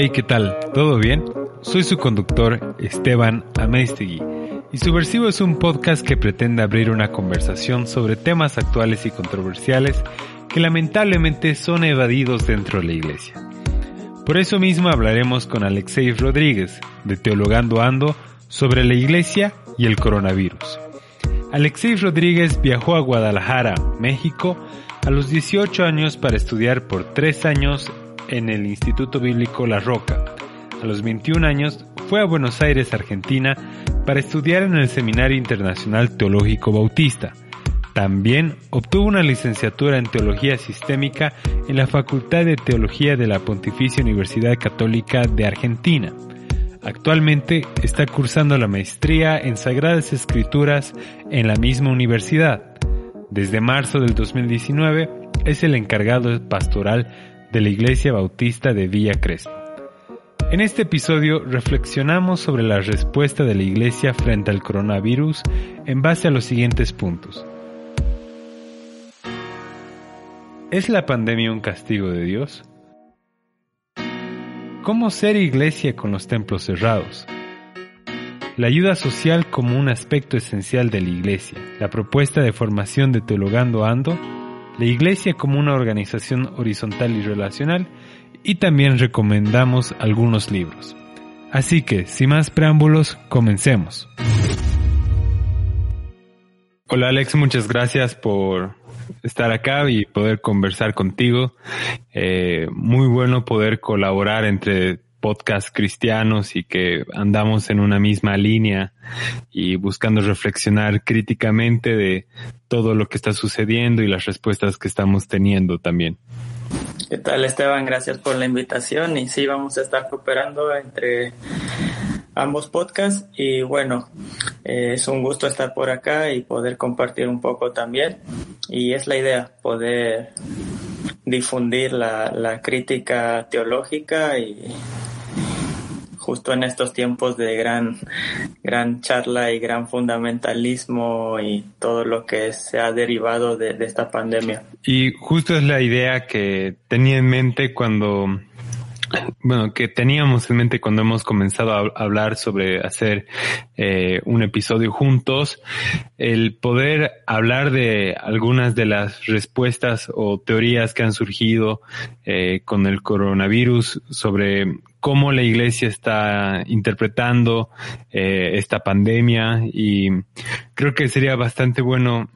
Hey, ¿qué tal? ¿Todo bien? Soy su conductor, Esteban Ameistegui, y Subversivo es un podcast que pretende abrir una conversación sobre temas actuales y controversiales que lamentablemente son evadidos dentro de la iglesia. Por eso mismo hablaremos con Alexei Rodríguez, de Teologando Ando, sobre la iglesia y el coronavirus. Alexei Rodríguez viajó a Guadalajara, México, a los 18 años para estudiar por tres años en el Instituto Bíblico La Roca. A los 21 años fue a Buenos Aires, Argentina, para estudiar en el Seminario Internacional Teológico Bautista. También obtuvo una licenciatura en Teología Sistémica en la Facultad de Teología de la Pontificia Universidad Católica de Argentina. Actualmente está cursando la maestría en Sagradas Escrituras en la misma universidad. Desde marzo del 2019 es el encargado pastoral de la Iglesia Bautista de Villa Crespo. En este episodio reflexionamos sobre la respuesta de la Iglesia frente al coronavirus en base a los siguientes puntos. ¿Es la pandemia un castigo de Dios? ¿Cómo ser iglesia con los templos cerrados? La ayuda social como un aspecto esencial de la iglesia, la propuesta de formación de Teologando Ando, la iglesia como una organización horizontal y relacional, y también recomendamos algunos libros. Así que, sin más preámbulos, comencemos. Hola Alex, muchas gracias por estar acá y poder conversar contigo. Eh, muy bueno poder colaborar entre podcast cristianos y que andamos en una misma línea y buscando reflexionar críticamente de todo lo que está sucediendo y las respuestas que estamos teniendo también. ¿Qué tal Esteban? Gracias por la invitación y sí, vamos a estar cooperando entre ambos podcasts y bueno, eh, es un gusto estar por acá y poder compartir un poco también y es la idea, poder difundir la, la crítica teológica y justo en estos tiempos de gran, gran charla y gran fundamentalismo y todo lo que se ha derivado de, de esta pandemia. Y justo es la idea que tenía en mente cuando bueno, que teníamos en mente cuando hemos comenzado a hablar sobre hacer eh, un episodio juntos, el poder hablar de algunas de las respuestas o teorías que han surgido eh, con el coronavirus sobre cómo la iglesia está interpretando eh, esta pandemia y creo que sería bastante bueno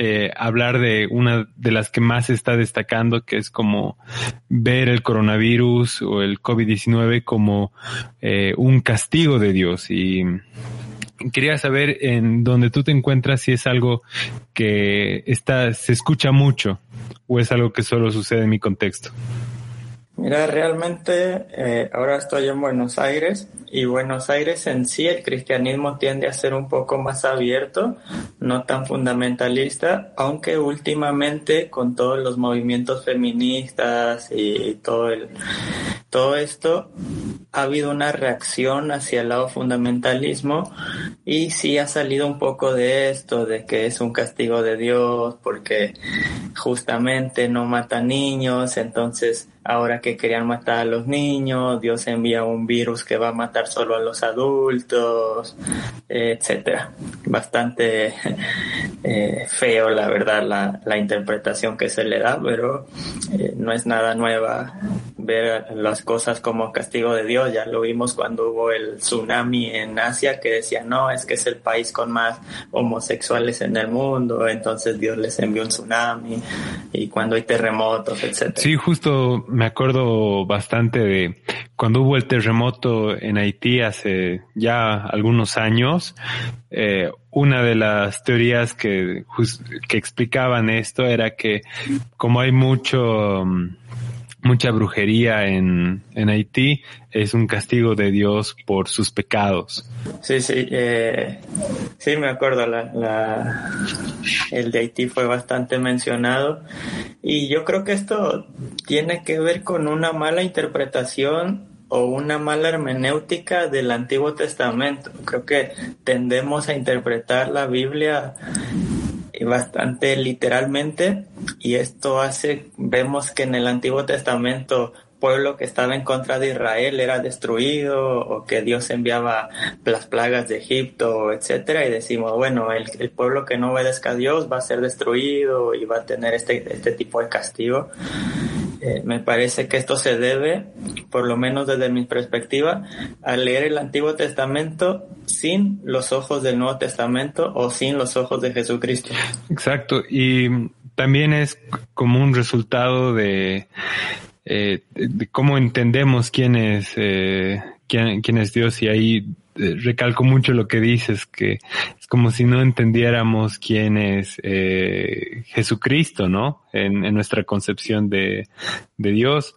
eh, hablar de una de las que más está destacando, que es como ver el coronavirus o el COVID-19 como eh, un castigo de Dios. Y quería saber en donde tú te encuentras si es algo que está, se escucha mucho o es algo que solo sucede en mi contexto. Mira, realmente eh, ahora estoy en Buenos Aires y Buenos Aires en sí el cristianismo tiende a ser un poco más abierto, no tan fundamentalista, aunque últimamente con todos los movimientos feministas y todo el todo esto ha habido una reacción hacia el lado fundamentalismo y sí ha salido un poco de esto, de que es un castigo de Dios porque justamente no mata niños, entonces ahora que querían matar a los niños, Dios envía un virus que va a matar solo a los adultos, etcétera. Bastante eh, feo, la verdad, la, interpretación que se le da, pero eh, no es nada nueva ver las cosas como castigo de Dios. Ya lo vimos cuando hubo el tsunami en Asia que decía, no, es que es el país con más homosexuales en el mundo, entonces Dios les envió un tsunami y cuando hay terremotos, etcétera. Sí, justo me acuerdo bastante de cuando hubo el terremoto en Haití hace ya algunos años. Eh, una de las teorías que, que explicaban esto era que como hay mucho mucha brujería en, en Haití, es un castigo de Dios por sus pecados. Sí, sí, eh, sí, me acuerdo, la, el de Haití fue bastante mencionado y yo creo que esto tiene que ver con una mala interpretación o una mala hermenéutica del Antiguo Testamento. Creo que tendemos a interpretar la Biblia bastante literalmente y esto hace, vemos que en el Antiguo Testamento pueblo que estaba en contra de Israel era destruido o que Dios enviaba las plagas de Egipto, etcétera, y decimos, bueno, el, el, pueblo que no obedezca a Dios va a ser destruido y va a tener este, este tipo de castigo. Eh, me parece que esto se debe, por lo menos desde mi perspectiva, a leer el Antiguo Testamento sin los ojos del Nuevo Testamento o sin los ojos de Jesucristo. Exacto, y también es como un resultado de, eh, cómo entendemos quién es, eh, quién, quién es Dios y ahí recalco mucho lo que dices, que es como si no entendiéramos quién es eh, Jesucristo, ¿no? En, nuestra concepción de, de Dios.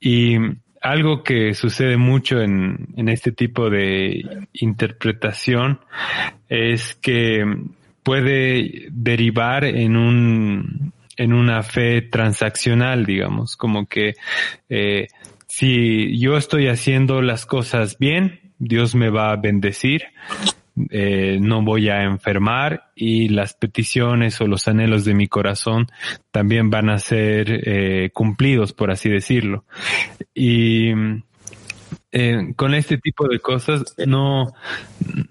Y algo que sucede mucho en, en este tipo de interpretación es que puede derivar en un en una fe transaccional, digamos, como que eh, si yo estoy haciendo las cosas bien, Dios me va a bendecir, eh, no voy a enfermar y las peticiones o los anhelos de mi corazón también van a ser eh, cumplidos, por así decirlo. Y eh, con este tipo de cosas no,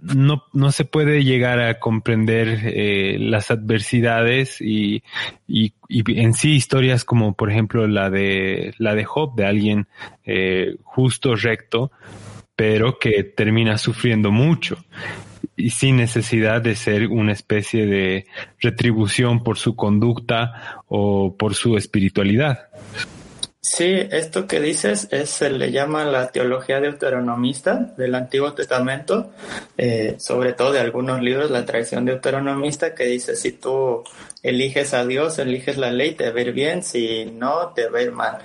no, no se puede llegar a comprender eh, las adversidades y, y, y, en sí historias como por ejemplo la de la de Job, de alguien eh, justo, recto, pero que termina sufriendo mucho y sin necesidad de ser una especie de retribución por su conducta o por su espiritualidad. Sí, esto que dices es, se le llama la teología deuteronomista del Antiguo Testamento, eh, sobre todo de algunos libros, la tradición deuteronomista que dice si tú eliges a Dios, eliges la ley, te va a ir bien, si no, te va a ir mal.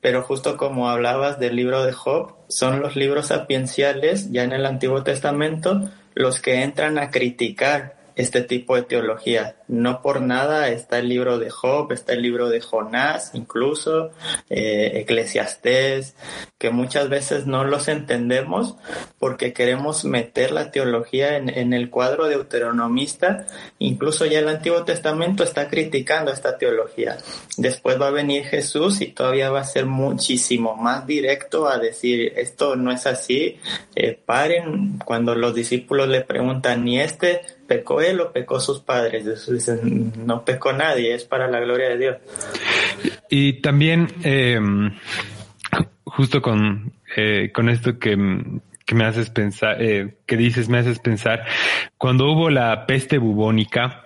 Pero justo como hablabas del libro de Job, son los libros sapienciales ya en el Antiguo Testamento los que entran a criticar este tipo de teología. No por nada está el libro de Job, está el libro de Jonás, incluso eh, Eclesiastés, que muchas veces no los entendemos porque queremos meter la teología en, en el cuadro deuteronomista. Incluso ya el Antiguo Testamento está criticando esta teología. Después va a venir Jesús y todavía va a ser muchísimo más directo a decir esto no es así. Eh, paren cuando los discípulos le preguntan, ni este pecó él o pecó sus padres. Dicen, no pecó nadie, es para la gloria de Dios. Y también, eh, justo con, eh, con esto que, que, me haces pensar, eh, que dices, me haces pensar, cuando hubo la peste bubónica,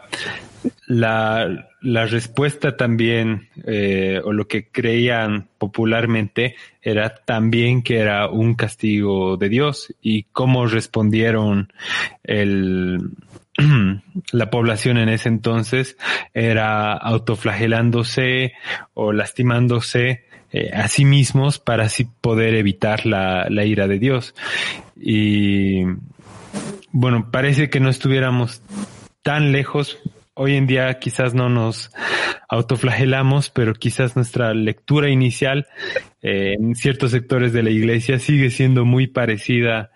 la, la respuesta también, eh, o lo que creían popularmente, era también que era un castigo de Dios. Y cómo respondieron el, la población en ese entonces era autoflagelándose o lastimándose eh, a sí mismos para así poder evitar la, la ira de Dios. Y bueno, parece que no estuviéramos tan lejos hoy en día quizás no nos autoflagelamos, pero quizás nuestra lectura inicial eh, en ciertos sectores de la iglesia sigue siendo muy parecida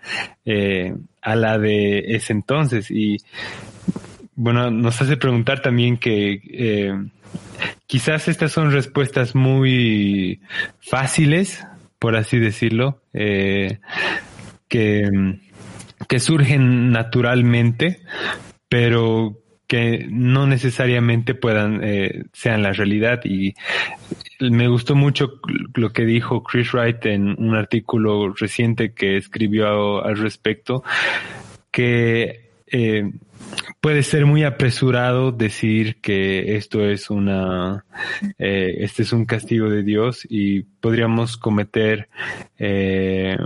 eh, a la de ese entonces. Y bueno, nos hace preguntar también que eh, quizás estas son respuestas muy fáciles, por así decirlo, que, que surgen naturalmente, pero que no necesariamente puedan eh, sean la realidad. Y me gustó mucho lo que dijo Chris Wright en un artículo reciente que escribió al respecto que eh, puede ser muy apresurado decir que esto es una eh, este es un castigo de Dios y podríamos cometer eh,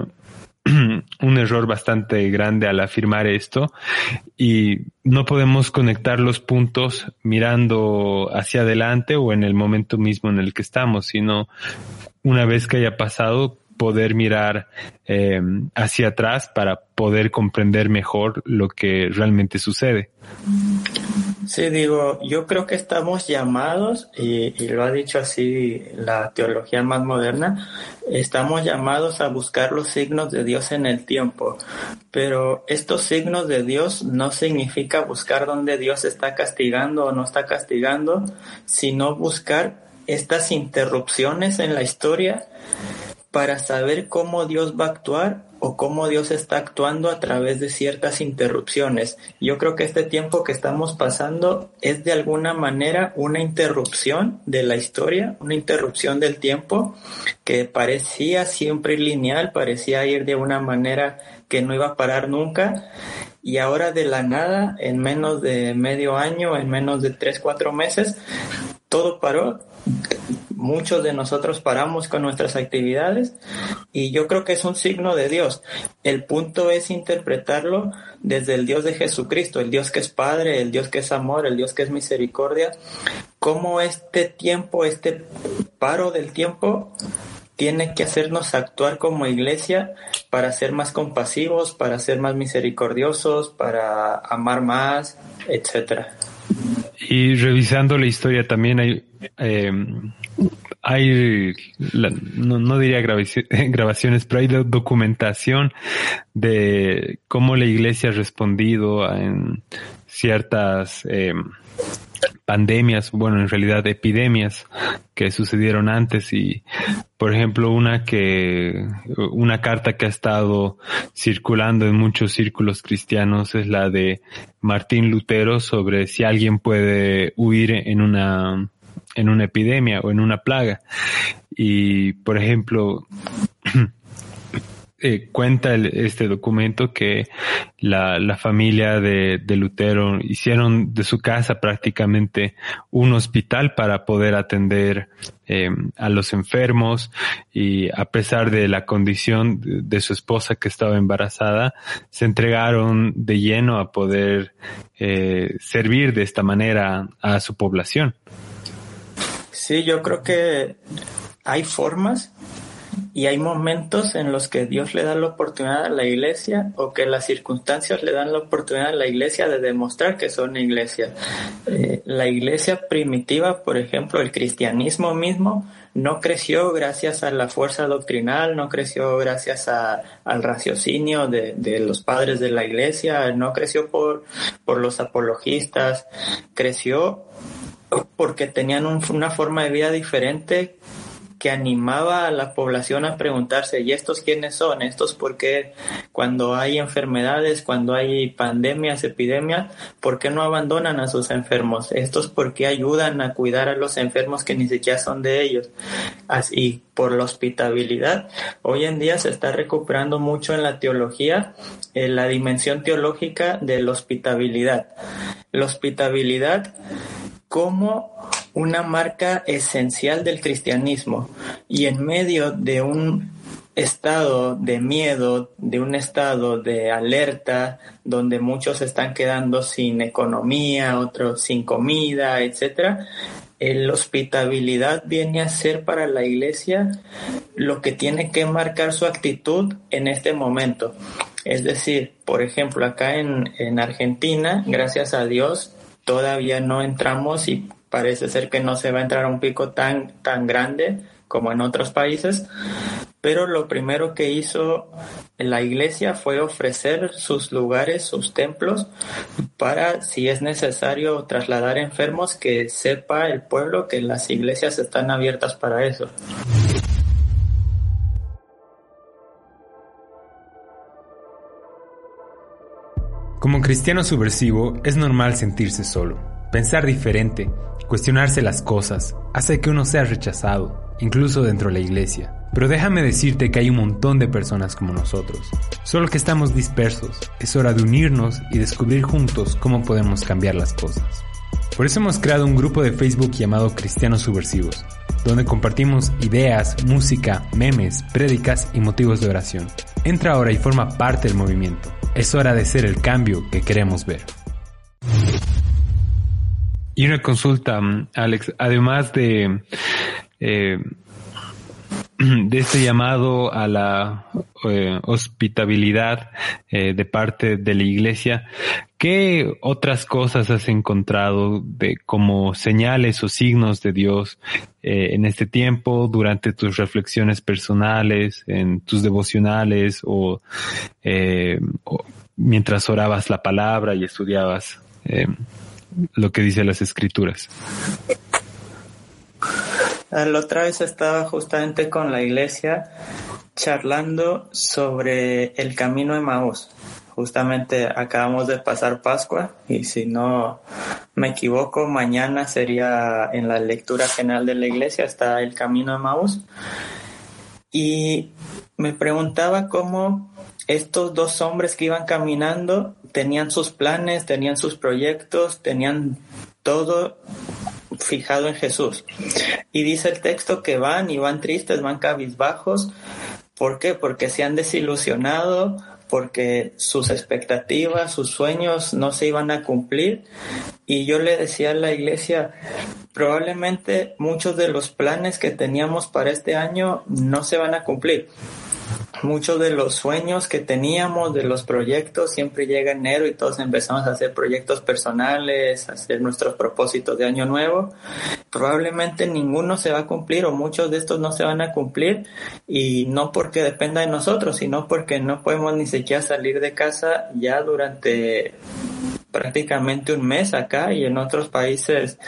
un error bastante grande al afirmar esto y no podemos conectar los puntos mirando hacia adelante o en el momento mismo en el que estamos, sino una vez que haya pasado poder mirar eh, hacia atrás para poder comprender mejor lo que realmente sucede. Sí, digo, yo creo que estamos llamados, y, lo ha dicho así la teología más moderna, estamos llamados a buscar los signos de Dios en el tiempo, pero estos signos de Dios no significa buscar donde Dios está castigando o no está castigando, sino buscar estas interrupciones en la historia para saber cómo Dios va a actuar o cómo Dios está actuando a través de ciertas interrupciones. Yo creo que este tiempo que estamos pasando es de alguna manera una interrupción de la historia, una interrupción del tiempo que parecía siempre lineal, parecía ir de una manera que no iba a parar nunca y ahora de la nada, en menos de medio año, en menos de tres, cuatro meses, todo paró muchos de nosotros paramos con nuestras actividades y yo creo que es un signo de Dios. El punto es interpretarlo desde el Dios de Jesucristo, el Dios que es Padre, el Dios que es amor, el Dios que es misericordia, cómo este tiempo, este paro del tiempo tiene que hacernos actuar como iglesia para ser más compasivos, para ser más misericordiosos, para amar más, etcétera. Y revisando la historia también hay, eh, hay no, diría grabaciones, pero hay documentación de cómo la iglesia ha respondido en ciertas eh, pandemias, bueno, en realidad epidemias que sucedieron antes y, por ejemplo, una que, una carta que ha estado circulando en muchos círculos cristianos es la de Martín Lutero sobre si alguien puede huir en una, en una epidemia o en una plaga. Y, por ejemplo, Eh, cuenta este documento que la, la familia de, de, Lutero hicieron de su casa prácticamente un hospital para poder atender eh, a los enfermos y a pesar de la condición de, su esposa que estaba embarazada, se entregaron de lleno a poder eh, servir de esta manera a su población. Sí, yo creo que hay formas y hay momentos en los que Dios le da la oportunidad a la iglesia o que las circunstancias le dan la oportunidad a la iglesia de demostrar que son iglesia. Eh, la iglesia primitiva, por ejemplo, el cristianismo mismo, no creció gracias a la fuerza doctrinal, no creció gracias al raciocinio de, de, los padres de la iglesia, no creció por, por los apologistas, creció porque tenían una forma de vida diferente que animaba a la población a preguntarse, ¿y estos quiénes son? ¿Estos por qué cuando hay enfermedades, cuando hay pandemias, epidemias, por qué no abandonan a sus enfermos? ¿Estos por qué ayudan a cuidar a los enfermos que ni siquiera son de ellos? Así, por la hospitabilidad, hoy en día se está recuperando mucho en la teología en la dimensión teológica de la hospitabilidad. La hospitabilidad como una marca esencial del cristianismo y en medio de un estado de miedo, de un estado de alerta, donde muchos están quedando sin economía, otros sin comida, etcétera, la hospitabilidad viene a ser para la iglesia lo que tiene que marcar su actitud en este momento. Es decir, por ejemplo, acá en, en Argentina, gracias a Dios, todavía no entramos y parece ser que no se va a entrar a un pico tan, tan grande como en otros países, pero lo primero que hizo la iglesia fue ofrecer sus lugares, sus templos, para, si es necesario trasladar enfermos, que sepa el pueblo que las iglesias están abiertas para eso. Como cristiano subversivo es normal sentirse solo, pensar diferente, cuestionarse las cosas, hace que uno sea rechazado, incluso dentro de la iglesia. Pero déjame decirte que hay un montón de personas como nosotros, solo que estamos dispersos. Es hora de unirnos y descubrir juntos cómo podemos cambiar las cosas. Por eso hemos creado un grupo de Facebook llamado Cristianos Subversivos, donde compartimos ideas, música, memes, prédicas y motivos de oración. Entra ahora y forma parte del movimiento. Es hora de ser el cambio que queremos ver. Y una consulta, Alex, además de, eh, de este llamado a la eh, hospitabilidad eh, de parte de la iglesia, ¿qué otras cosas has encontrado de como señales o signos de Dios en este tiempo durante tus reflexiones personales, en tus devocionales o, o mientras orabas la palabra y estudiabas eh, lo que dice las escrituras. La otra vez estaba justamente con la iglesia charlando sobre el camino de Maús. Justamente acabamos de pasar Pascua y si no me equivoco, mañana sería en la lectura general de la iglesia, está el camino de Maús. Y me preguntaba cómo estos dos hombres que iban caminando tenían sus planes, tenían sus proyectos, tenían todo fijado en Jesús. Y dice el texto que van y van tristes, van cabizbajos. ¿Por qué? Porque se han desilusionado, porque sus expectativas, sus sueños no se iban a cumplir. Y yo le decía a la iglesia, probablemente muchos de los planes que teníamos para este año no se van a cumplir muchos de los sueños que teníamos, de los proyectos, siempre llega enero y todos empezamos a hacer proyectos personales, a hacer nuestros propósitos de año nuevo. Probablemente ninguno se va a cumplir o muchos de estos no se van a cumplir y no porque dependa de nosotros, sino porque no podemos ni siquiera salir de casa ya durante prácticamente un mes acá y en otros países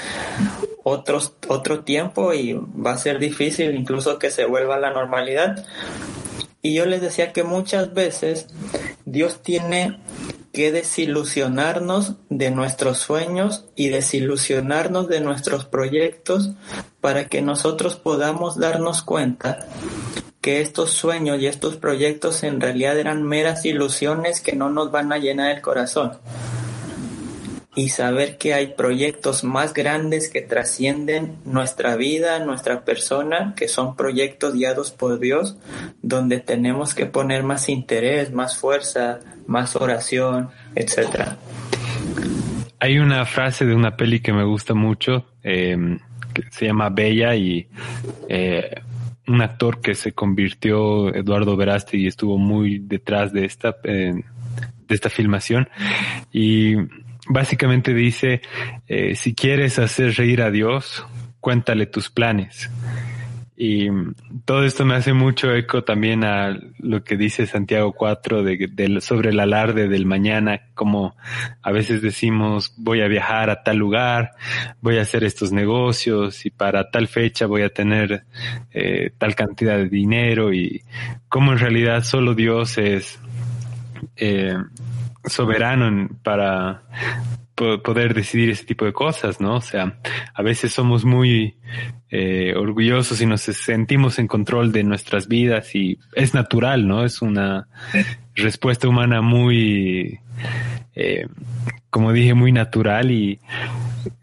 otros, otro tiempo y va a ser difícil incluso que se vuelva a la normalidad. Y yo les decía que muchas veces Dios tiene que desilusionarnos de nuestros sueños y desilusionarnos de nuestros proyectos para que nosotros podamos darnos cuenta que estos sueños y estos proyectos en realidad eran meras ilusiones que no nos van a llenar el corazón y saber que hay proyectos más grandes que trascienden nuestra vida, nuestra persona, que son proyectos guiados por Dios, donde tenemos que poner más interés, más fuerza, más oración, etcétera. Hay una frase de una peli que me gusta mucho, em, que se llama Bella y eh, un actor que se convirtió, Eduardo Verasti, y estuvo muy detrás de esta, eh, de esta filmación. Y básicamente dice, eh, si quieres hacer reír a Dios, cuéntale tus planes. Y todo esto me hace mucho eco también a lo que dice Santiago 4 de, sobre el alarde del mañana, como a veces decimos voy a viajar a tal lugar, voy a hacer estos negocios y para tal fecha voy a tener eh, tal cantidad de dinero y como en realidad solo Dios es eh, soberano para poder decidir ese tipo de cosas, ¿no? O sea, a veces somos muy eh, orgullosos y nos sentimos en control de nuestras vidas y es natural, ¿no? Es una respuesta humana muy, eh, como dije, muy natural y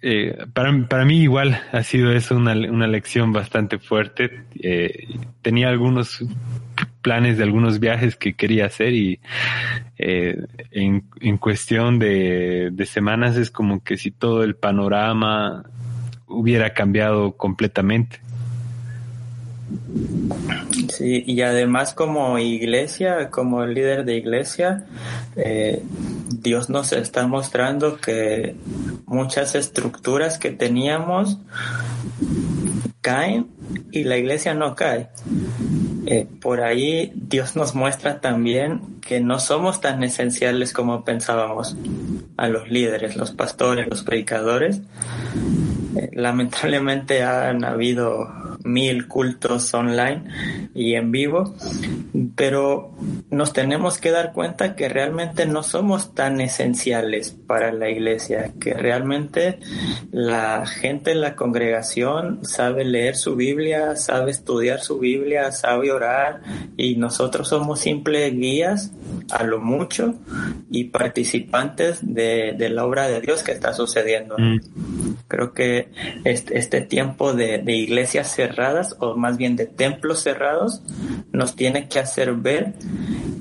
eh, para, para mí igual ha sido eso una, una lección bastante fuerte. tenía algunos planes de algunos viajes que quería hacer y eh, en, en, cuestión de, de semanas es como que si todo el panorama hubiera cambiado completamente. Sí, y además como iglesia, como líder de iglesia, eh, Dios nos está mostrando que muchas estructuras que teníamos caen y la iglesia no cae. Eh, por ahí Dios nos muestra también que no somos tan esenciales como pensábamos a los líderes, los pastores, los predicadores. Eh, lamentablemente han habido mil cultos online y en vivo, pero nos tenemos que dar cuenta que realmente no somos tan esenciales para la iglesia, que realmente la gente en la congregación sabe leer su Biblia, sabe estudiar su Biblia, sabe orar y nosotros somos simples guías a lo mucho y participantes de, la obra de Dios que está sucediendo. Mm. Creo que este, este tiempo de, de iglesias o más bien de templos cerrados nos tiene que hacer ver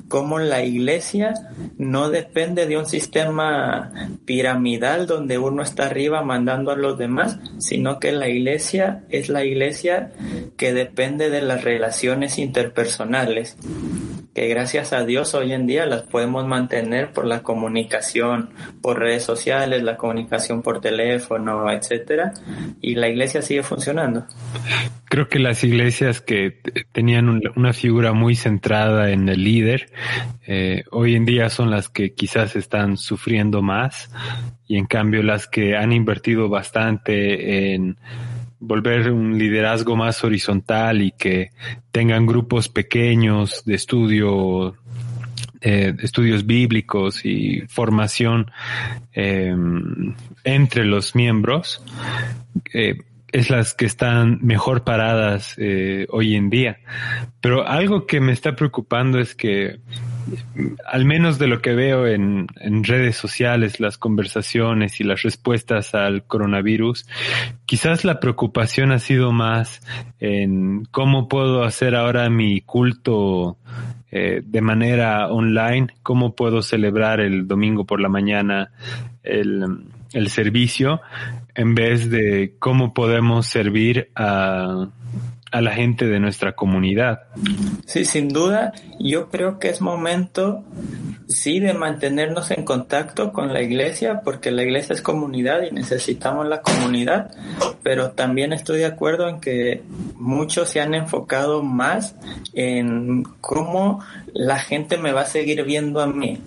cómo la iglesia no depende de un sistema piramidal donde uno está arriba mandando a los demás, sino que la iglesia es la iglesia que depende de las relaciones interpersonales que gracias a Dios hoy en día las podemos mantener por la comunicación por redes sociales, la comunicación por teléfono, etcétera, y la iglesia sigue funcionando. Creo que las iglesias que tenían una figura muy centrada en el líder, eh, hoy en día son las que quizás están sufriendo más y en cambio las que han invertido bastante en volver un liderazgo más horizontal y que tengan grupos pequeños de estudio eh, estudios bíblicos y formación eh, entre los miembros eh, es las que están mejor paradas hoy en día. Pero algo que me está preocupando es que al menos de lo que veo en, redes sociales, las conversaciones y las respuestas al coronavirus, quizás la preocupación ha sido más en cómo puedo hacer ahora mi culto eh, de manera online, cómo puedo celebrar el domingo por la mañana el, el servicio, en vez de cómo podemos servir a a la gente de nuestra comunidad. Sí, sin duda, yo creo que es momento, sí, de mantenernos en contacto con la iglesia, porque la iglesia es comunidad y necesitamos la comunidad, pero también estoy de acuerdo en que muchos se han enfocado más en cómo la gente me va a seguir viendo a mí.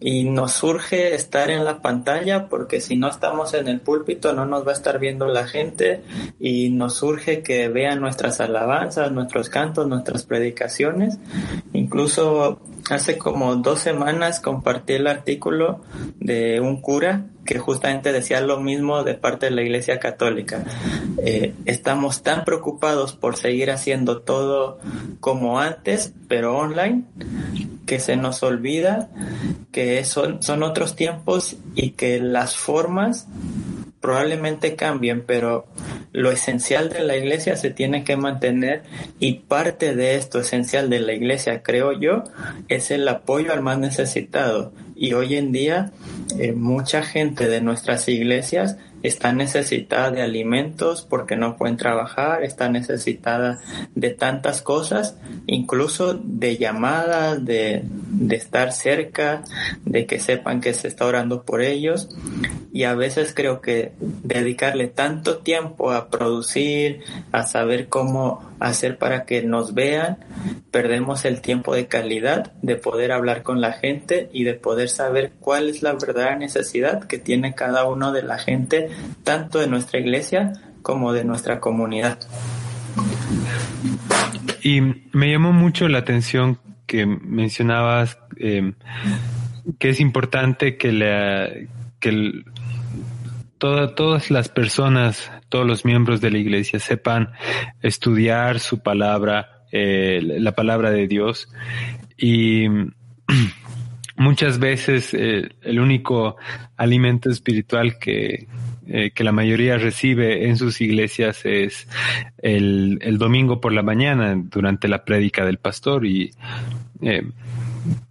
Y nos surge estar en la pantalla porque si no estamos en el púlpito no nos va a estar viendo la gente y nos surge que vean nuestras alabanzas, nuestros cantos, nuestras predicaciones. Incluso hace como dos semanas compartí el artículo de un cura que justamente decía lo mismo de parte de la Iglesia Católica. Eh, estamos tan preocupados por seguir haciendo todo como antes, pero online, que se nos olvida que son, son otros tiempos y que las formas probablemente cambien, pero lo esencial de la iglesia se tiene que mantener y parte de esto esencial de la iglesia, creo yo, es el apoyo al más necesitado. Y hoy en día eh, mucha gente de nuestras iglesias está necesitada de alimentos porque no pueden trabajar, está necesitada de tantas cosas, incluso de llamadas, de, de estar cerca, de que sepan que se está orando por ellos. Y a veces creo que dedicarle tanto tiempo a producir, a saber cómo hacer para que nos vean, perdemos el tiempo de calidad de poder hablar con la gente y de poder saber cuál es la verdadera necesidad que tiene cada uno de la gente, tanto de nuestra iglesia como de nuestra comunidad. Y me llamó mucho la atención que mencionabas em, que es importante que, la, que todas las personas todos los miembros de la iglesia sepan estudiar su palabra, eh, la palabra de Dios. Y muchas veces eh, el único alimento espiritual que, eh, que la mayoría recibe en sus iglesias es el, el, domingo por la mañana durante la prédica del pastor y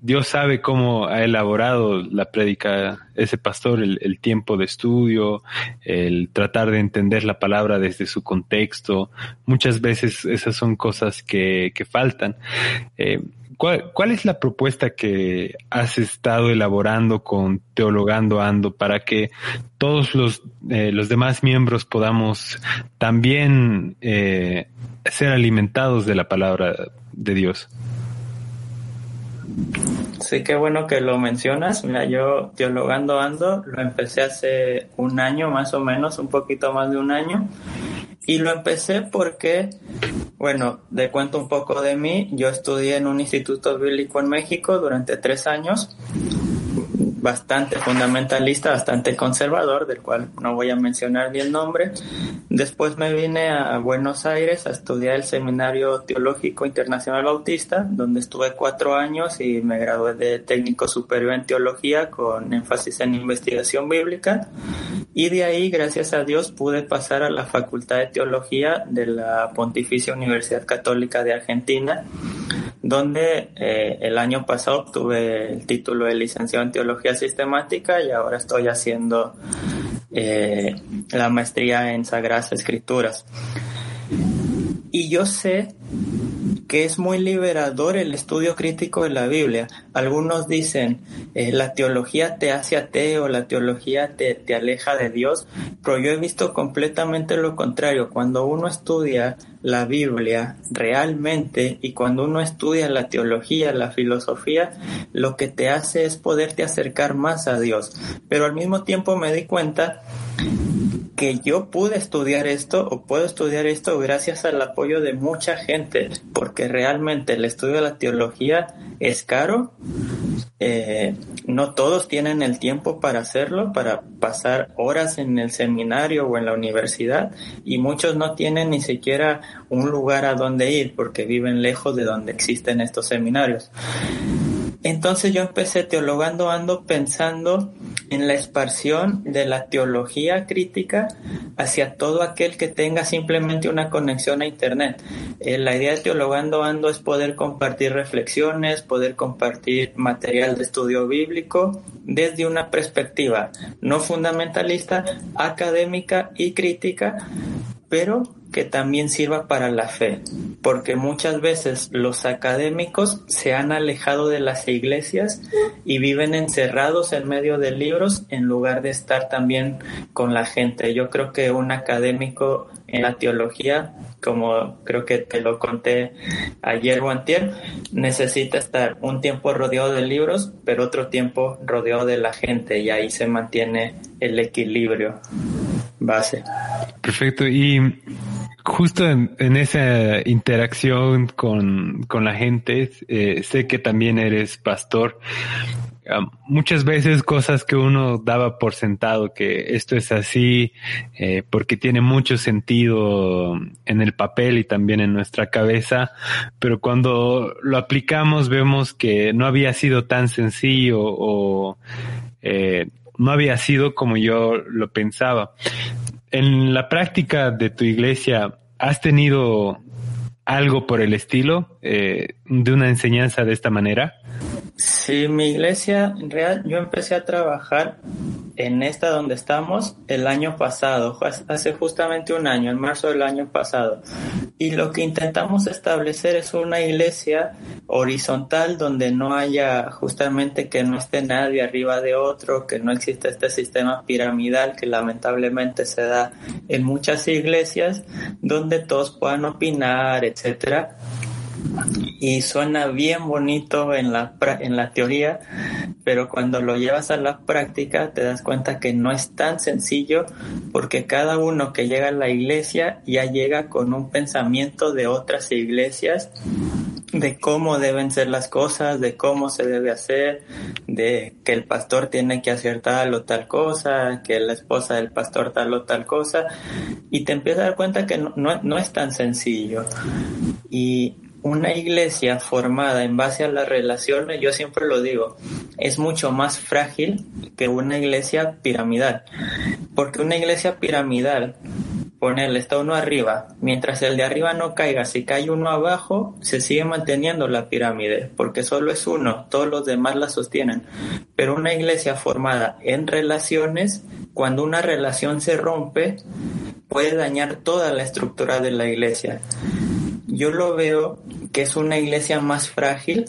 Dios sabe cómo ha elaborado la prédica ese pastor, el, tiempo de estudio, el tratar de entender la palabra desde su contexto. Muchas veces esas son cosas que, faltan. Eh, ¿cuál, es la propuesta que has estado elaborando con Teologando Ando para que todos los, eh, los demás miembros podamos también eh, ser alimentados de la palabra de Dios? Sí, qué bueno que lo mencionas. Mira, yo teologando ando, lo empecé hace un año más o menos, un poquito más de un año. Y lo empecé porque, bueno, de cuento un poco de mí. Yo estudié en un instituto bíblico en México durante tres años bastante fundamentalista, bastante conservador, del cual no voy a mencionar ni el nombre. Después me vine a Buenos Aires a estudiar el Seminario Teológico Internacional Bautista, donde estuve cuatro años y me gradué de técnico superior en teología con énfasis en investigación bíblica. Y de ahí, gracias a Dios, pude pasar a la Facultad de Teología de la Pontificia Universidad Católica de Argentina donde eh, el año pasado obtuve el título de licenciado en teología sistemática y ahora estoy haciendo eh, la maestría en Sagradas Escrituras. Y yo sé que es muy liberador el estudio crítico de la Biblia. Algunos dicen, eh, la teología te hace ateo, la teología te, te aleja de Dios, pero yo he visto completamente lo contrario. Cuando uno estudia la Biblia realmente y cuando uno estudia la teología, la filosofía, lo que te hace es poderte acercar más a Dios. Pero al mismo tiempo me di cuenta que yo pude estudiar esto o puedo estudiar esto gracias al apoyo de mucha gente, porque realmente el estudio de la teología es caro. Eh, no todos tienen el tiempo para hacerlo, para pasar horas en el seminario o en la universidad, y muchos no tienen ni siquiera un lugar a donde ir porque viven lejos de donde existen estos seminarios. Entonces yo empecé teologando, ando pensando en la esparción de la teología crítica hacia todo aquel que tenga simplemente una conexión a Internet. Eh, la idea de teologando ando es poder compartir reflexiones, poder compartir material de estudio bíblico desde una perspectiva no fundamentalista, académica y crítica, pero que también sirva para la fe, porque muchas veces los académicos se han alejado de las iglesias y viven encerrados en medio de libros en lugar de estar también con la gente. Yo creo que un académico en la teología, como creo que te lo conté ayer o antier, necesita estar un tiempo rodeado de libros, pero otro tiempo rodeado de la gente y ahí se mantiene el equilibrio base. Perfecto. Y justo en, esa interacción con, la gente, eh, sé que también eres pastor. muchas veces cosas que uno daba por sentado, que esto es así, eh, porque tiene mucho sentido en el papel y también en nuestra cabeza, pero cuando lo aplicamos vemos que no había sido tan sencillo o eh, no había sido como yo lo pensaba. En la práctica de tu iglesia, ¿has tenido algo por el estilo eh, de una enseñanza de esta manera? Sí, mi iglesia, en real, yo empecé a trabajar en esta donde estamos el año pasado, hace justamente un año, en marzo del año pasado. Y lo que intentamos establecer es una iglesia horizontal donde no haya justamente que no esté nadie arriba de otro, que no exista este sistema piramidal que lamentablemente se da en muchas iglesias, donde todos puedan opinar, etcétera y suena bien bonito en la, en la teoría, pero cuando lo llevas a la práctica te das cuenta que no es tan sencillo porque cada uno que llega a la iglesia ya llega con un pensamiento de otras iglesias de cómo deben ser las cosas, de cómo se debe hacer, de que el pastor tiene que hacer tal o tal cosa, que la esposa del pastor tal o tal cosa, y te empiezas a dar cuenta que no, no, no es tan sencillo. Y una iglesia formada en base a las relaciones, yo siempre lo digo, es mucho más frágil que una iglesia piramidal. Porque una iglesia piramidal, ponerle está uno arriba, mientras el de arriba no caiga, si cae uno abajo, se sigue manteniendo la pirámide, porque solo es uno, todos los demás la sostienen. Pero una iglesia formada en relaciones, cuando una relación se rompe, puede dañar toda la estructura de la iglesia yo lo veo que es una iglesia más frágil,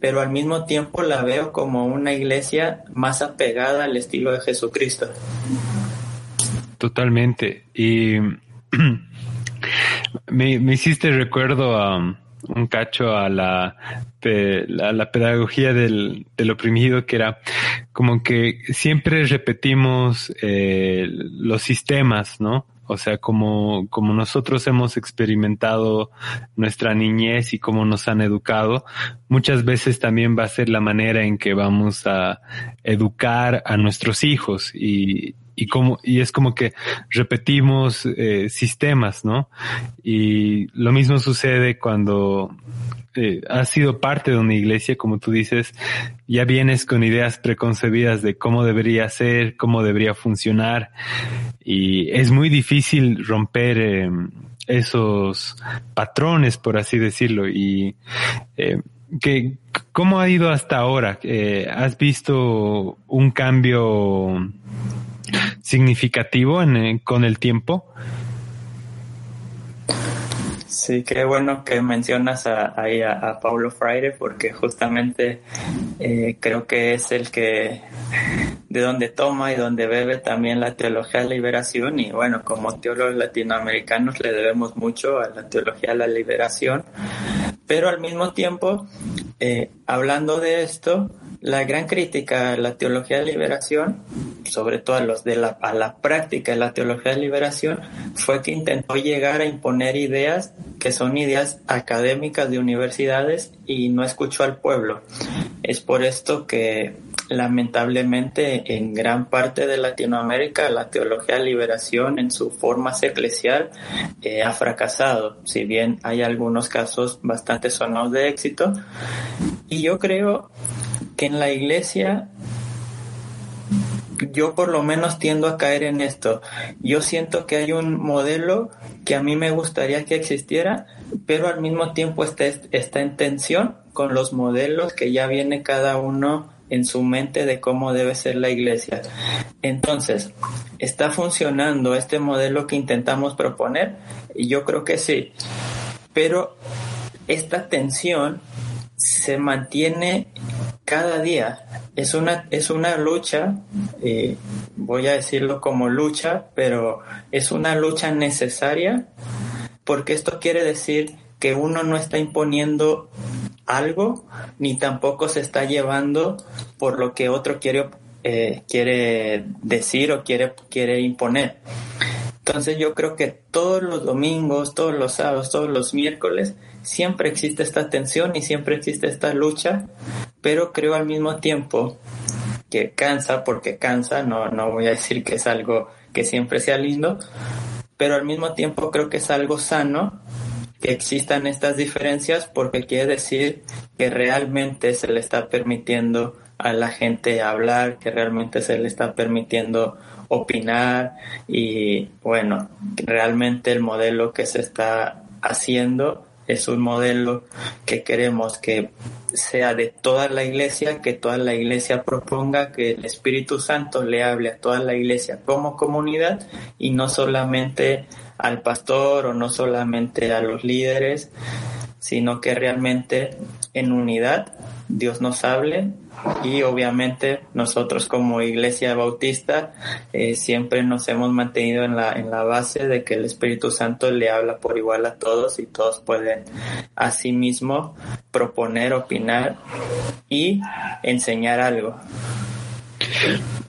pero al mismo tiempo la veo como una iglesia más apegada al estilo de Jesucristo. Totalmente. Y me, hiciste recuerdo a un cacho a la, la, pedagogía del, oprimido, que era como que siempre repetimos eh, los sistemas, ¿no? O sea, como, como nosotros hemos experimentado nuestra niñez y cómo nos han educado, muchas veces también va a ser la manera en que vamos a educar a nuestros hijos y, y como, y es como que repetimos eh, sistemas, ¿no? Y lo mismo sucede cuando eh, has sido parte de una iglesia, como tú dices, ya vienes con ideas preconcebidas de cómo debería ser, cómo debería funcionar, y es muy difícil romper eh, esos patrones, por así decirlo, y eh, que, ¿cómo ha ido hasta ahora? Eh, ¿Has visto un cambio significativo con el tiempo? Sí, qué bueno que mencionas a, ahí a, Paulo Freire porque justamente eh, creo que es el que de donde toma y donde bebe también la teología de la liberación. Y bueno, como teólogos latinoamericanos le debemos mucho a la teología de la liberación, pero al mismo tiempo, eh, hablando de esto, la gran crítica a la teología de liberación, sobre todo a, los de la, a la práctica de la teología de liberación, fue que intentó llegar a imponer ideas que son ideas académicas de universidades y no escuchó al pueblo. Es por esto que lamentablemente en gran parte de Latinoamérica la teología de liberación en su forma eclesial eh, ha fracasado, si bien hay algunos casos bastante sonados de éxito. Y yo creo que en la iglesia yo por lo menos tiendo a caer en esto. Yo siento que hay un modelo que a mí me gustaría que existiera, pero al mismo tiempo está, está en tensión con los modelos que ya viene cada uno en su mente de cómo debe ser la iglesia. Entonces, ¿está funcionando este modelo que intentamos proponer? Y yo creo que sí. Pero esta tensión se mantiene cada día. Es una, es una lucha, eh, voy a decirlo como lucha, pero es una lucha necesaria porque esto quiere decir que uno no está imponiendo algo, ni tampoco se está llevando por lo que otro quiere, eh, quiere decir o quiere, quiere imponer. Entonces yo creo que todos los domingos, todos los sábados, todos los miércoles, siempre existe esta tensión y siempre existe esta lucha, pero creo al mismo tiempo que cansa, porque cansa, no, no voy a decir que es algo que siempre sea lindo, pero al mismo tiempo creo que es algo sano que existan estas diferencias porque quiere decir que realmente se le está permitiendo a la gente hablar, que realmente se le está permitiendo opinar y bueno, realmente el modelo que se está haciendo es un modelo que queremos que sea de toda la iglesia, que toda la iglesia proponga, que el Espíritu Santo le hable a toda la iglesia como comunidad y no solamente al pastor o no solamente a los líderes, sino que realmente en unidad Dios nos hable y obviamente nosotros como iglesia bautista eh, siempre nos hemos mantenido en la, en la base de que el Espíritu Santo le habla por igual a todos y todos pueden asimismo proponer, opinar y enseñar algo.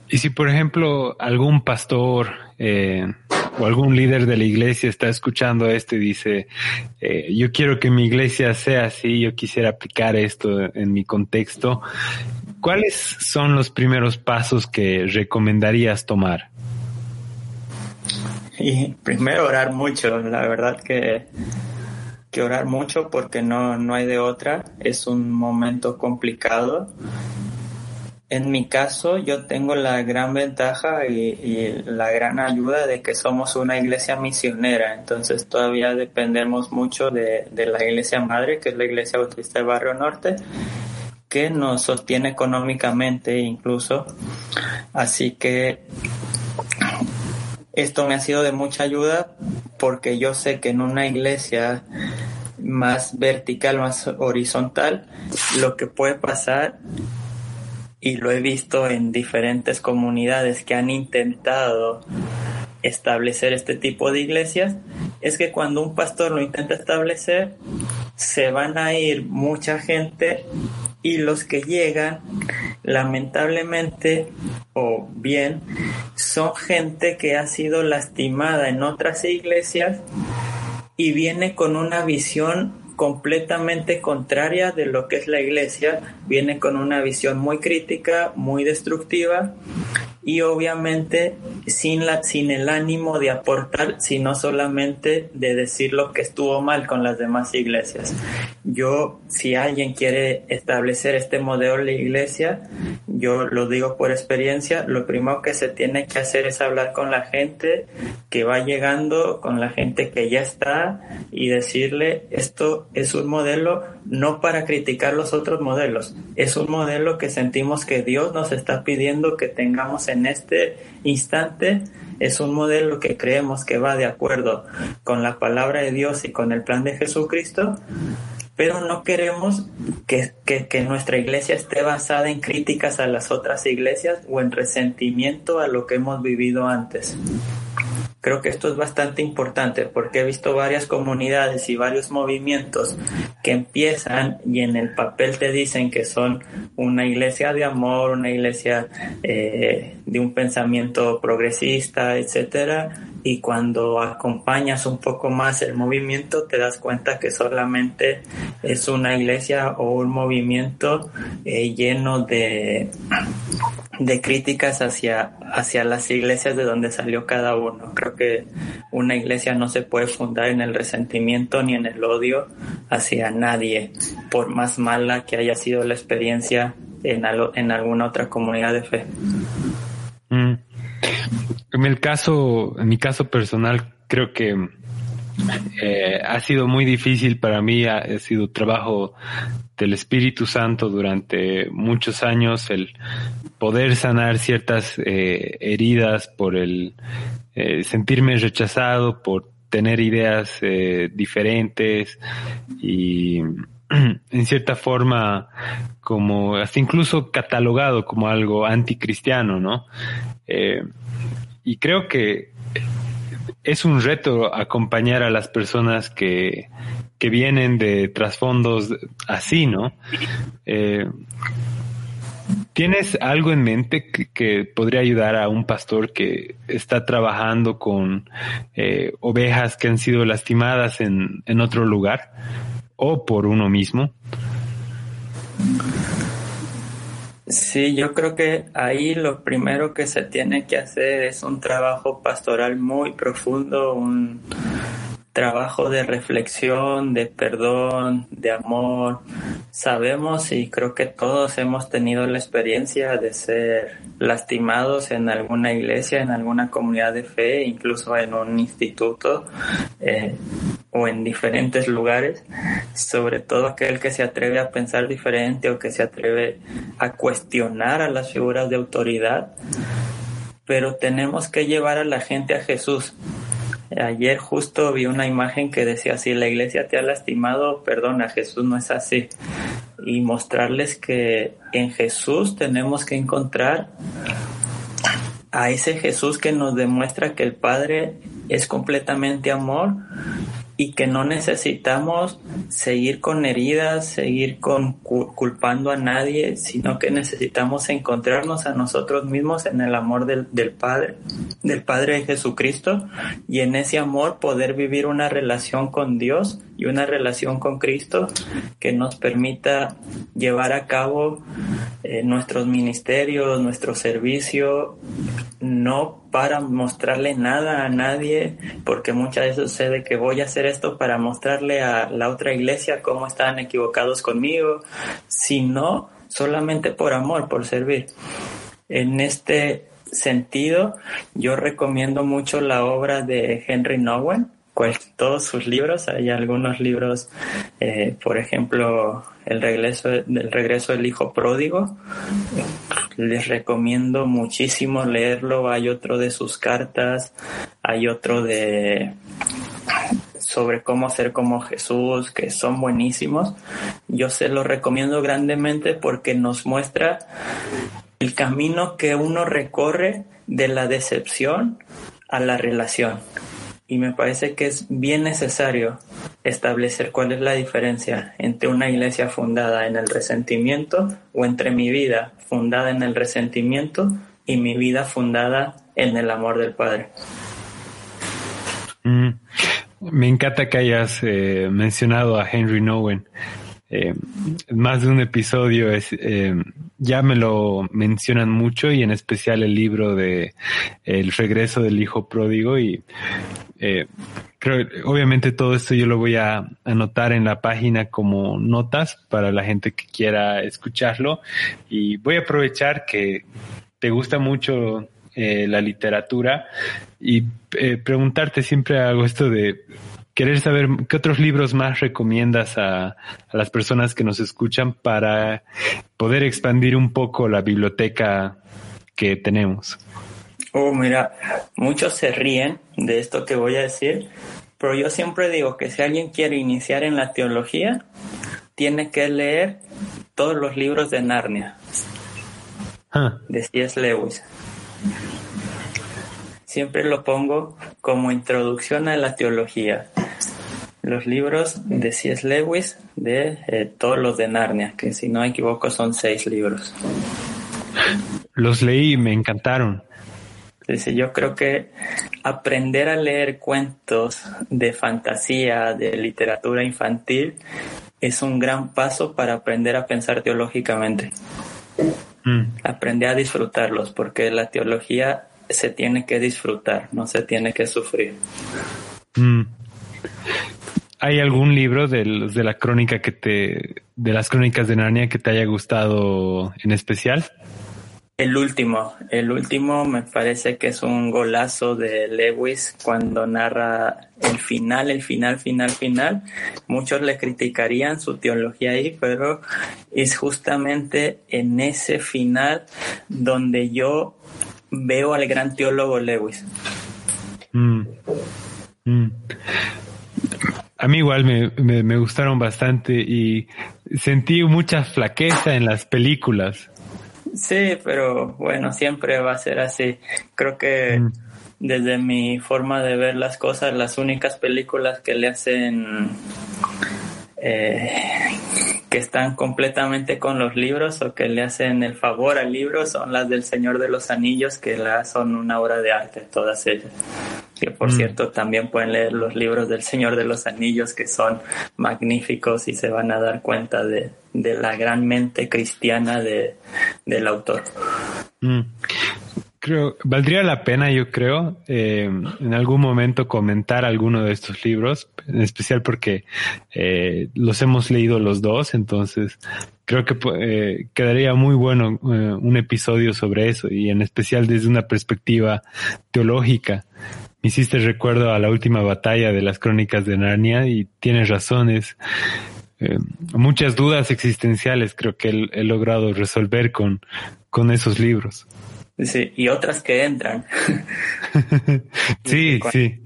Y si por ejemplo algún pastor eh, o algún líder de la iglesia está escuchando esto y dice, eh, yo quiero que mi iglesia sea así, yo quisiera aplicar esto en mi contexto, ¿cuáles son los primeros pasos que recomendarías tomar? Y primero orar mucho, la verdad que, que orar mucho porque no, no hay de otra, es un momento complicado en mi caso, yo tengo la gran ventaja y, la gran ayuda de que somos una iglesia misionera, entonces todavía dependemos mucho de, la iglesia madre, que es la iglesia bautista de Barrio Norte, que nos sostiene económicamente incluso. Así que esto me ha sido de mucha ayuda porque yo sé que en una iglesia más vertical, más horizontal, lo que puede pasar y lo he visto en diferentes comunidades que han intentado establecer este tipo de iglesias, es que cuando un pastor lo intenta establecer, se van a ir mucha gente y los que llegan, lamentablemente o bien, son gente que ha sido lastimada en otras iglesias y viene con una visión completamente contraria de lo que es la iglesia, viene con una visión muy crítica, muy destructiva y obviamente sin, la, sin el ánimo de aportar, sino solamente de decir lo que estuvo mal con las demás iglesias. Yo, si alguien quiere establecer este modelo de iglesia, yo lo digo por experiencia, lo primero que se tiene que hacer es hablar con la gente que va llegando, con la gente que ya está y decirle esto es un modelo no para criticar los otros modelos, es un modelo que sentimos que Dios nos está pidiendo que tengamos en este instante es un modelo que creemos que va de acuerdo con la palabra de Dios y con el plan de Jesucristo, pero no queremos que, nuestra iglesia esté basada en críticas a las otras iglesias o en resentimiento a lo que hemos vivido antes. Creo que esto es bastante importante porque he visto varias comunidades y varios movimientos que empiezan y en el papel te dicen que son una iglesia de amor, una iglesia eh, de un pensamiento progresista, etcétera, y cuando acompañas un poco más el movimiento te das cuenta que solamente es una iglesia o un movimiento eh, lleno de, de críticas hacia, hacia las iglesias de donde salió cada uno. Creo que una iglesia no se puede fundar en el resentimiento ni en el odio hacia nadie, por más mala que haya sido la experiencia en, en alguna otra comunidad de fe. Mm. En el caso, en mi caso personal, creo que eh, ha sido muy difícil para mí, ha, sido trabajo del Espíritu Santo durante muchos años el poder sanar ciertas eh, heridas por el eh, sentirme rechazado, por tener ideas diferentes y en cierta forma como hasta incluso catalogado como algo anticristiano, ¿no? y creo que es un reto acompañar a las personas que, que vienen de trasfondos así, ¿no? Eh, ¿Tienes algo en mente que, podría ayudar a un pastor que está trabajando con eh, ovejas que han sido lastimadas en, en otro lugar o por uno mismo? Sí, yo creo que ahí lo primero que se tiene que hacer es un trabajo pastoral muy profundo, un trabajo de reflexión, de perdón, de amor. Sabemos y creo que todos hemos tenido la experiencia de ser lastimados en alguna iglesia, en alguna comunidad de fe, incluso en un instituto. Eh, o en diferentes lugares, sobre todo aquel que se atreve a pensar diferente o que se atreve a cuestionar a las figuras de autoridad, pero tenemos que llevar a la gente a Jesús. Ayer justo vi una imagen que decía, si la iglesia te ha lastimado, perdona, Jesús no es así. Y mostrarles que en Jesús tenemos que encontrar a ese Jesús que nos demuestra que el Padre es completamente amor y que no necesitamos seguir con heridas, seguir con culpando a nadie, sino que necesitamos encontrarnos a nosotros mismos en el amor del, del Padre, del Padre de Jesucristo, y en ese amor poder vivir una relación con Dios y una relación con Cristo que nos permita llevar a cabo eh, nuestros ministerios, nuestro servicio, no para mostrarle nada a nadie, porque muchas veces sucede que voy a hacer esto para mostrarle a la otra iglesia cómo están equivocados conmigo, sino solamente por amor, por servir. En este sentido, yo recomiendo mucho la obra de Henry Nowen, todos sus libros. Hay algunos libros, eh, por ejemplo, El regreso, del regreso del hijo pródigo. Les recomiendo muchísimo leerlo. Hay otro de sus cartas, hay otro de sobre cómo ser como Jesús, que son buenísimos. Yo se los recomiendo grandemente porque nos muestra el camino que uno recorre de la decepción a la relación y me parece que es bien necesario establecer cuál es la diferencia entre una iglesia fundada en el resentimiento o entre mi vida fundada en el resentimiento y mi vida fundada en el amor del Padre. Mm. Me encanta que hayas eh, mencionado a Henry Nowen. Eh, más de un episodio es, eh, ya me lo mencionan mucho y en especial el libro de El regreso del hijo pródigo y eh, creo, obviamente todo esto yo lo voy a anotar en la página como notas para la gente que quiera escucharlo. Y voy a aprovechar que te gusta mucho eh, la literatura y eh, preguntarte siempre algo esto de querer saber qué otros libros más recomiendas a, a, las personas que nos escuchan para poder expandir un poco la biblioteca que tenemos. Oh, mira, muchos se ríen de esto que voy a decir, pero yo siempre digo que si alguien quiere iniciar en la teología, tiene que leer todos los libros de Narnia, ah. de C.S. Lewis. Siempre lo pongo como introducción a la teología. Los libros de C.S. Lewis, de eh, todos los de Narnia, que si no me equivoco son seis libros. Los leí y me encantaron. Sí, yo creo que aprender a leer cuentos de fantasía, de literatura infantil, es un gran paso para aprender a pensar teológicamente. Mm. Aprender a disfrutarlos, porque la teología se tiene que disfrutar, no se tiene que sufrir. Mm. ¿Hay algún libro de, de la crónica que te, de las crónicas de Narnia que te haya gustado en especial? El último, el último me parece que es un golazo de Lewis cuando narra el final, el final, final, final. Muchos le criticarían su teología ahí, pero es justamente en ese final donde yo veo al gran teólogo Lewis. Mm. Mm. A mí igual me, me, gustaron bastante y sentí mucha flaqueza en las películas. Sí, pero bueno, siempre va a ser así. Creo que mm. desde mi forma de ver las cosas, las únicas películas que le hacen eh, que están completamente con los libros o que le hacen el favor al libro son las del Señor de los Anillos, que la son una obra de arte, todas ellas. Que por mm. cierto también pueden leer los libros del Señor de los Anillos, que son magníficos y se van a dar cuenta de, de la gran mente cristiana de, del autor. Mm. Creo, valdría la pena, yo creo, eh, en algún momento comentar alguno de estos libros, en especial porque eh, los hemos leído los dos, entonces creo que eh, quedaría muy bueno un episodio sobre eso y en especial desde una perspectiva teológica. Me hiciste recuerdo a la última batalla de las crónicas de Narnia y tienes razones. muchas dudas existenciales creo que he, he logrado resolver con, con esos libros. Sí, y otras que entran. sí, sí.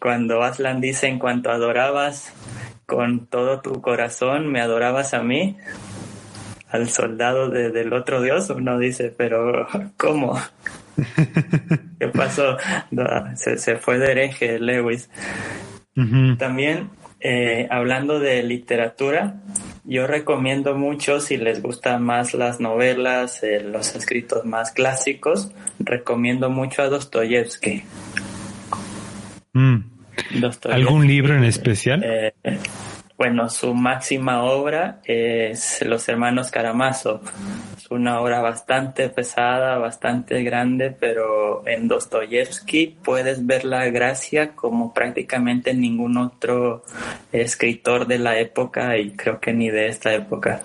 Cuando Aslan dice, en cuanto adorabas con todo tu corazón, me adorabas a mí, al soldado del otro dios, uno dice, pero ¿cómo? ¿Qué pasó? se, fue de hereje Lewis. También, eh, hablando de literatura, yo recomiendo mucho, si les gustan más las novelas, eh, los escritos más clásicos, recomiendo mucho a Dostoyevsky. Mm. ¿Algún libro en especial? Eh, bueno, su máxima obra es Los Hermanos Karamazov. Es una obra bastante pesada, bastante grande, pero en Dostoyevsky puedes ver la gracia como prácticamente ningún otro escritor de la época y creo que ni de esta época.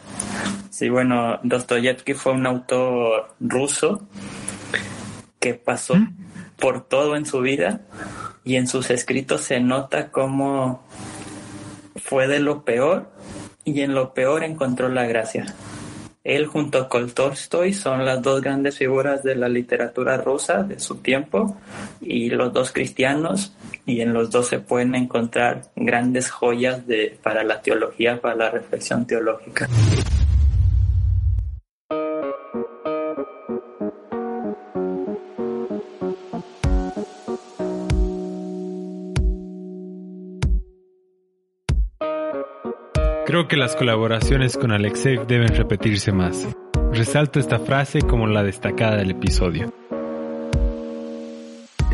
Sí, bueno, Dostoyevsky fue un autor ruso que pasó ¿Mm? por todo en su vida y en sus escritos se nota cómo fue de lo peor y en lo peor encontró la gracia. Él junto con Tolstoy son las dos grandes figuras de la literatura rusa de su tiempo y los dos cristianos y en los dos se pueden encontrar grandes joyas de, para la teología, para la reflexión teológica. Que las colaboraciones con Alexei deben repetirse más. Resalto esta frase como la destacada del episodio.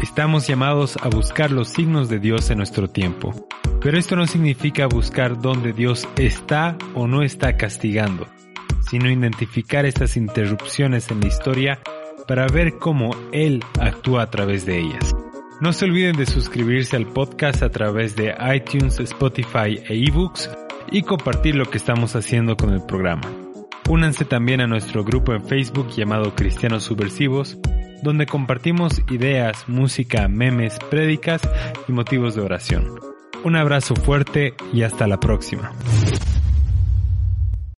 Estamos llamados a buscar los signos de Dios en nuestro tiempo, pero esto no significa buscar dónde Dios está o no está castigando, sino identificar estas interrupciones en la historia para ver cómo Él actúa a través de ellas. No se olviden de suscribirse al podcast a través de iTunes, Spotify e eBooks y compartir lo que estamos haciendo con el programa. Únanse también a nuestro grupo en Facebook llamado Cristianos Subversivos, donde compartimos ideas, música, memes, prédicas y motivos de oración. Un abrazo fuerte y hasta la próxima.